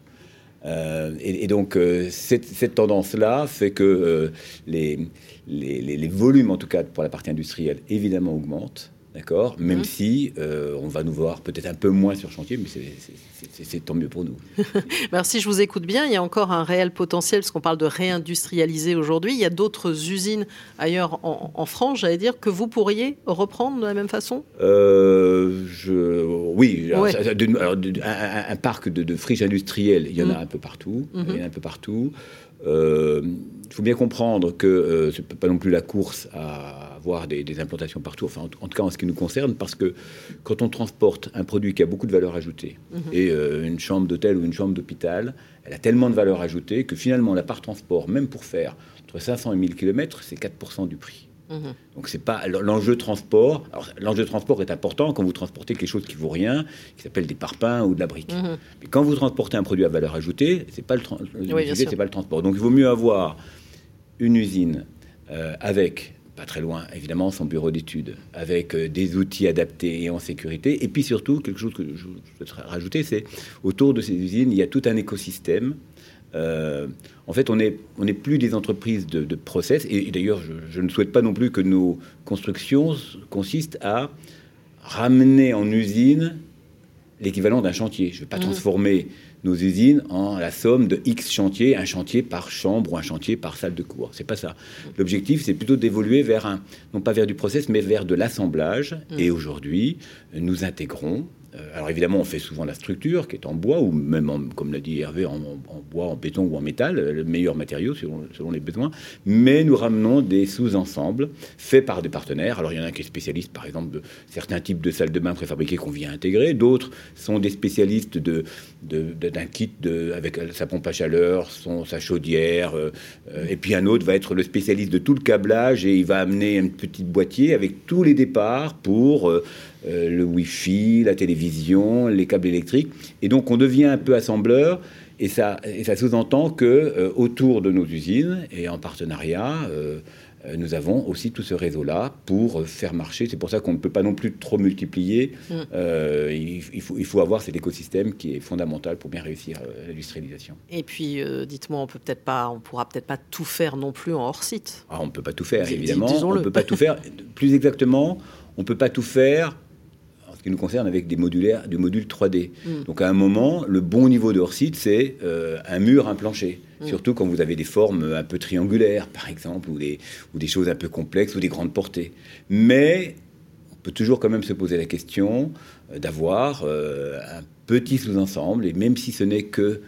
Euh, et, donc, euh, cette, tendance-là fait que euh, les, volumes, en tout cas pour la partie industrielle, évidemment augmentent. D'accord Même mhm. si euh, on va nous voir peut-être un peu moins sur chantier, mais c'est tant mieux pour nous. Merci, je vous écoute bien, il y a encore un réel potentiel, parce qu'on parle de réindustrialiser aujourd'hui. Il y a d'autres usines ailleurs en, France, j'allais dire, que vous pourriez reprendre de la même façon? Euh, je, Oui, un, parc de, friches industrielles, il y en a mhm. un peu partout. Il y en a mhm. un peu partout. Euh, il faut bien comprendre que ce n'est pas non plus la course à avoir des, implantations partout, enfin en, tout cas en ce qui nous concerne, parce que quand on transporte un produit qui a beaucoup de valeur ajoutée, mhm. et euh, une chambre d'hôtel ou une chambre d'hôpital, elle a tellement de valeur ajoutée que finalement la part transport, même pour faire entre 500 et 1000 km, c'est 4% du prix. Mhm. Donc c'est pas l'enjeu transport. l'enjeu transport est important quand vous transportez quelque chose qui vaut rien, qui s'appelle des parpaings ou de la brique. Mhm. Mais quand vous transportez un produit à valeur ajoutée, c'est pas le, c'est pas le transport. Donc il vaut mieux avoir une usine euh, avec pas très loin, évidemment, son bureau d'études, avec euh, des outils adaptés et en sécurité. Et puis surtout, quelque chose que je voudrais rajouter, c'est autour de ces usines, il y a tout un écosystème. Euh, en fait, on n'est on est plus des entreprises de, process, et, d'ailleurs, je, ne souhaite pas non plus que nos constructions consistent à ramener en usine l'équivalent d'un chantier. Je ne vais pas mmh. transformer nos usines en la somme de X chantiers, un chantier par chambre ou un chantier par salle de cours. C'est pas ça. L'objectif, c'est plutôt d'évoluer vers un, non pas vers du process, mais vers de l'assemblage. Mmh. Et aujourd'hui, nous intégrons alors évidemment, on fait souvent la structure qui est en bois ou même, comme l'a dit Hervé, en, bois, en béton ou en métal, euh, le meilleur matériau selon, les besoins. Mais nous ramenons des sous-ensembles faits par des partenaires. Alors il y en a qui est spécialiste, par exemple, de certains types de salles de bain préfabriquées qu'on vient intégrer. D'autres sont des spécialistes d'un kit avec sa pompe à chaleur, son, sa chaudière. Euh, et puis un autre va être le spécialiste de tout le câblage et il va amener un petit boîtier avec tous les départs pour le Wi-Fi, la télévision, les câbles électriques. Et donc on devient un peu assembleur. Et ça, et ça sous-entend que autour de nos usines et en partenariat, euh, nous avons aussi tout ce réseau-là pour faire marcher. C'est pour ça qu'on ne peut pas non plus trop multiplier. Mm. Euh, il, faut, il, faut, avoir cet écosystème qui est fondamental pour bien réussir euh, l'industrialisation. Et puis, dites-moi, on peut peut-être pas, on pourra peut-être pas tout faire non plus en hors site. Ah, on ne peut pas tout faire, évidemment. On ne peut pas tout faire. Plus exactement, on ne peut pas tout faire ce qui nous concerne avec des modulaires, du module 3D. Mm. Donc à un moment, le bon niveau de hors-site, c'est euh, un mur, un plancher. Mm. Surtout quand vous avez des formes un peu triangulaires, par exemple, ou des, ou des choses un peu complexes, ou des grandes portées. Mais on peut toujours quand même se poser la question euh, d'avoir euh, un petit sous-ensemble, et même si ce n'est que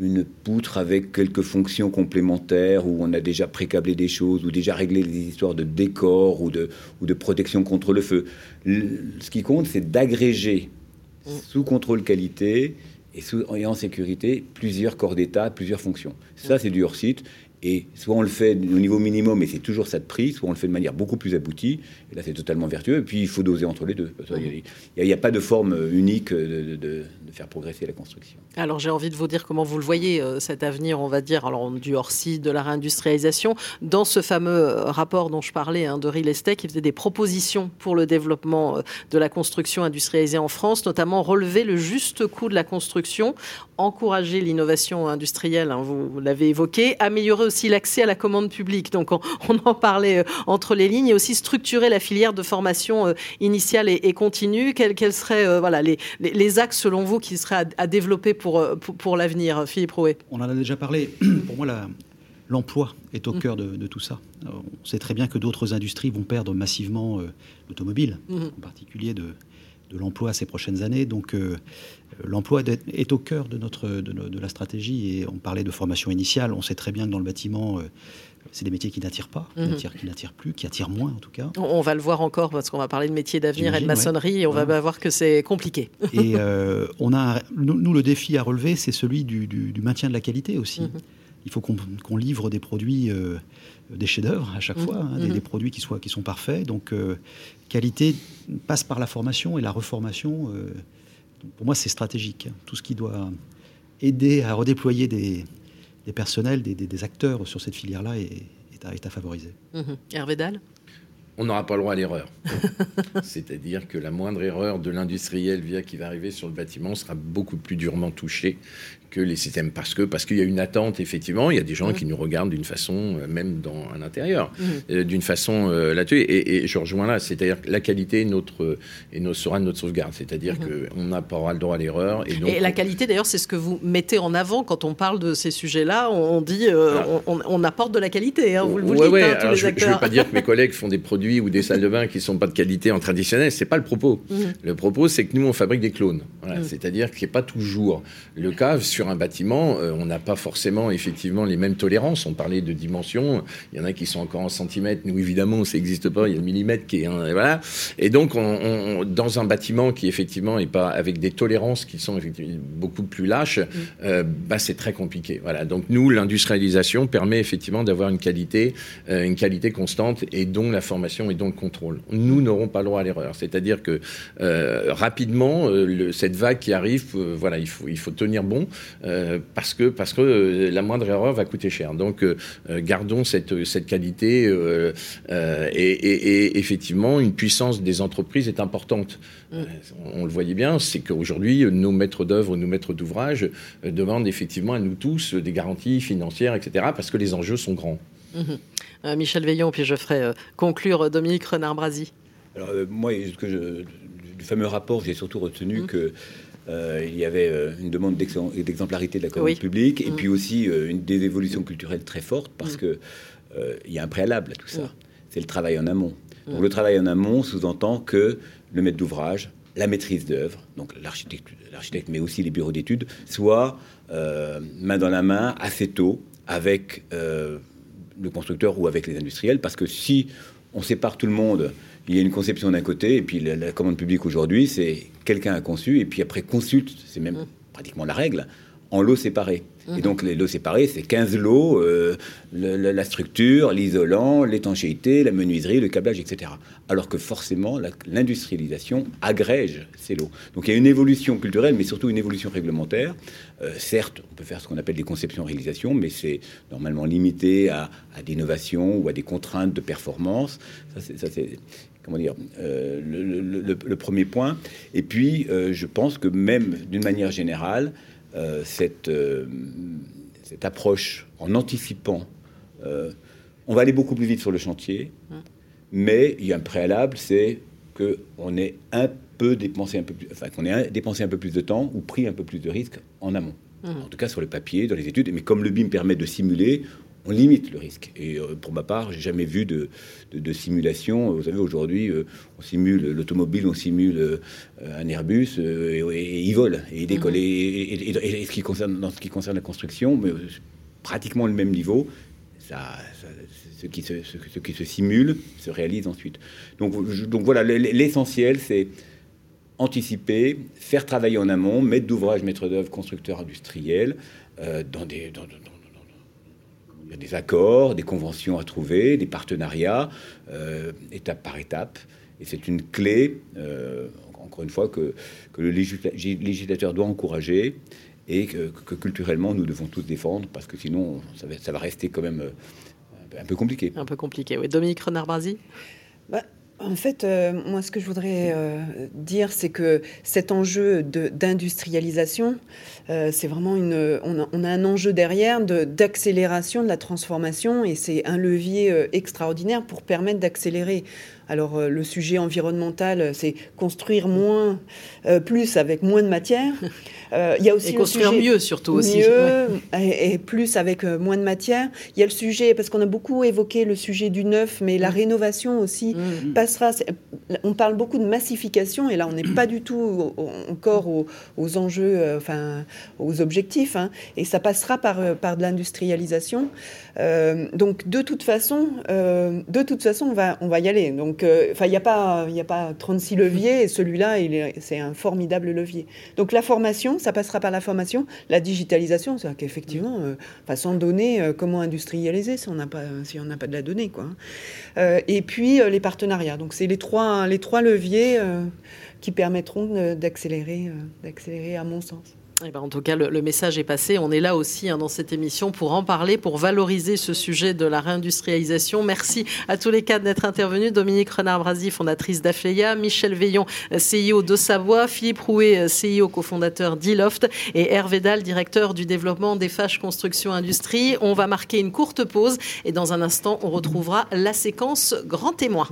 une poutre avec quelques fonctions complémentaires où on a déjà précablé des choses ou déjà réglé des histoires de décor ou de, ou de protection contre le feu. ce qui compte, c'est d'agréger mm. sous contrôle qualité et, sous, et en sécurité plusieurs corps d'état, plusieurs fonctions. Ça, c'est du hors-site. Et soit on le fait au niveau minimum, et c'est toujours ça de prix, soit on le fait de manière beaucoup plus aboutie, et là c'est totalement vertueux, et puis il faut doser entre les deux. Il n'y a, pas de forme unique de, faire progresser la construction. Alors j'ai envie de vous dire comment vous le voyez, euh, cet avenir, on va dire, alors, du hors-site, de la réindustrialisation, dans ce fameux euh, rapport dont je parlais hein, de Real Estate, qui faisait des propositions pour le développement euh, de la construction industrialisée en France, notamment relever le juste coût de la construction, encourager l'innovation industrielle, hein, vous l'avez évoqué, améliorer aussi l'accès à la commande publique. Donc on, en parlait entre les lignes et aussi structurer la filière de formation initiale et, continue. Quels, seraient voilà, les, les, axes selon vous qui seraient à, développer pour, pour, l'avenir, Philippe Rouet On en a déjà parlé. pour moi, l'emploi est au mm. cœur de, tout ça. On sait très bien que d'autres industries vont perdre massivement l'automobile, mm-hmm. en particulier de, de l'emploi ces prochaines années. Donc l'emploi est au cœur de, notre, de, la stratégie et on parlait de formation initiale. On sait très bien que dans le bâtiment, euh, c'est des métiers qui n'attirent pas, qui mhm. n'attirent plus, qui attirent moins en tout cas. On va le voir encore parce qu'on va parler de métiers d'avenir et de maçonnerie et on va voir que c'est compliqué. Et euh, on a, nous, le défi à relever, c'est celui du, maintien de la qualité aussi. Mhm. Il faut qu'on livre des produits, euh, des chefs-d'œuvre à chaque mhm. fois, hein, des, produits qui, soient, qui sont parfaits. Donc, qualité passe par la formation et la reformation pour moi, c'est stratégique. Tout ce qui doit aider à redéployer des, personnels, des, acteurs sur cette filière-là est, à, favoriser. Mmh. Hervé Dahl on n'aura pas le droit à l'erreur. C'est-à-dire que la moindre erreur de l'industriel via qui va arriver sur le bâtiment sera beaucoup plus durement touchée que les systèmes. Parce que parce qu'il y a une attente effectivement. Il y a des gens qui nous regardent d'une façon euh, même dans un intérieur mmh. euh, d'une façon euh, là-dessus. Et, je rejoins là c'est-à-dire que la qualité notre et nos, sera notre sauvegarde. C'est-à-dire mmh. qu'on n'a pas le droit à l'erreur et, donc, et la qualité d'ailleurs c'est ce que vous mettez en avant quand on parle de ces sujets-là. On dit on, apporte de la qualité hein, vous, le dites ouais, hein, je, ne veux pas dire que mes collègues font des produits ou des salles de bain qui sont pas de qualité en traditionnel c'est pas le propos mmh. le propos c'est que nous on fabrique des clones c'est-à-dire qu'il n'est pas toujours le cas sur un bâtiment, euh, on n'a pas forcément effectivement les mêmes tolérances. On parlait de dimensions. Il y en a qui sont encore en centimètres. Nous, évidemment, ça n'existe pas. Il y a le millimètre qui est un, voilà. Et donc, on, dans un bâtiment qui effectivement est pas avec des tolérances qui sont effectivement beaucoup plus lâches, mm. euh, bah, c'est très compliqué. Voilà. Donc, nous, l'industrialisation permet effectivement d'avoir une qualité, euh, une qualité constante et dont la formation et dont le contrôle. Nous n'aurons pas le droit à l'erreur. C'est-à-dire que rapidement, cette vague qui arrive, voilà, il faut, il faut tenir bon. Euh, parce que parce que euh, la moindre erreur va coûter cher. Donc euh, gardons cette cette qualité et, effectivement une puissance des entreprises est importante. Mm. On, le voyait bien, c'est qu'aujourd'hui nos maîtres d'œuvre, nos maîtres d'ouvrage demandent effectivement à nous tous des garanties financières, etc. Parce que les enjeux sont grands. Mm-hmm. Michel Veillon, puis je ferai conclure Dominique Renard-Brasi. Alors, moi, du fameux rapport, j'ai surtout retenu mm. que euh, il y avait euh, une demande d'exemplarité de la commande publique et mm. puis aussi euh, une des évolutions culturelles très fortes parce mm. que il y a un préalable à tout ça. C'est le travail en amont. Donc le travail en amont sous-entend que le maître d'ouvrage, la maîtrise d'œuvre, donc l'architecte, mais aussi les bureaux d'études, soient main dans la main assez tôt avec le constructeur ou avec les industriels, parce que si on sépare tout le monde il y a une conception d'un côté, et puis la, commande publique aujourd'hui, c'est quelqu'un a conçu, et puis après consulte, c'est même mm. pratiquement la règle. En lots séparés. Et mhm. donc les lots séparés, c'est 15 lots, euh, la structure, l'isolant, l'étanchéité, la menuiserie, le câblage, etc. Alors que forcément, l'industrialisation agrège ces lots. Donc il y a une évolution culturelle, mais surtout une évolution réglementaire. Euh, certes, on peut faire ce qu'on appelle des conceptions-réalisations, mais c'est normalement limité à, à d'innovation ou à des contraintes de performance. Ça, c'est comment dire, euh, le, premier point. Et puis, je pense que même d'une manière générale, euh, cette, euh, cette, approche en anticipant. Euh, on va aller beaucoup plus vite sur le chantier, hum. mais il y a un préalable, c'est qu'on ait un peu dépensé un peu plus, enfin qu'on ait dépensé un peu plus de temps ou pris un peu plus de risques en amont. Hum. En tout cas sur le papier, dans les études. Mais comme le BIM permet de simuler, on limite le risque. Et euh, pour ma part, j'ai jamais vu de, simulation. Vous savez, aujourd'hui, euh, on simule l'automobile, on simule euh, un Airbus, et, il vole, et il décolle. Mhm. Et, ce qui concerne, dans ce qui concerne la construction, mais, pratiquement le même niveau. Ça, ce, qui se, ce, qui se, simule se réalise ensuite. Donc, donc voilà, l'essentiel, c'est anticiper, faire travailler en amont, mettre d'ouvrage, maître d'œuvre, constructeur industriel, dans des, dans, il y a des accords, des conventions à trouver, des partenariats, euh, étape par étape. Et c'est une clé, euh, encore une fois, que, le législateur doit encourager et que, culturellement nous devons tous défendre, parce que sinon ça va, ça va rester quand même euh, un peu compliqué. Un peu compliqué, oui. Dominique Renard-Brasi bah, en fait, moi, ce que je voudrais dire, c'est que cet enjeu d'industrialisation, euh, c'est vraiment une. On a, un enjeu derrière d'accélération de, la transformation et c'est un levier euh, extraordinaire pour permettre d'accélérer. Alors euh, le sujet environnemental, c'est construire moins, plus avec moins de matière. il y a aussi et construire mieux surtout aussi. Mieux et, plus avec moins de matière. Il y a le sujet parce qu'on a beaucoup évoqué le sujet du neuf, mais la mm. rénovation aussi mm. passera. On parle beaucoup de massification et là on n'est pas du tout encore aux, aux enjeux, enfin aux objectifs, hein, et ça passera par, euh, par de l'industrialisation. Euh, donc de toute façon, euh, de toute façon, on va, on va y aller. Donc, enfin, il n'y a pas, il a pas 36 leviers, et celui-là, c'est un formidable levier. Donc la formation, ça passera par la formation, la digitalisation, c'est qu'effectivement, sans donner, comment industrialiser si on n'a pas, si on n'a pas de la donnée, quoi. Hein. et puis les partenariats. Donc c'est les trois, les trois leviers qui permettront d'accélérer, d'accélérer à mon sens. Eh ben, en tout cas, le, message est passé. On est là aussi hein, dans cette émission pour en parler, pour valoriser ce sujet de la réindustrialisation. Merci à tous les quatre d'être intervenus. Dominique Renard-Brasi, fondatrice d'Afleia, Michel Veillon, CIO de Savoie, Philippe Rouet, CIO cofondateur d'Iloft et Hervé Dahl, directeur du développement des Fâches Construction Industrie. On va marquer une courte pause et dans un instant, on retrouvera la séquence Grand Témoin.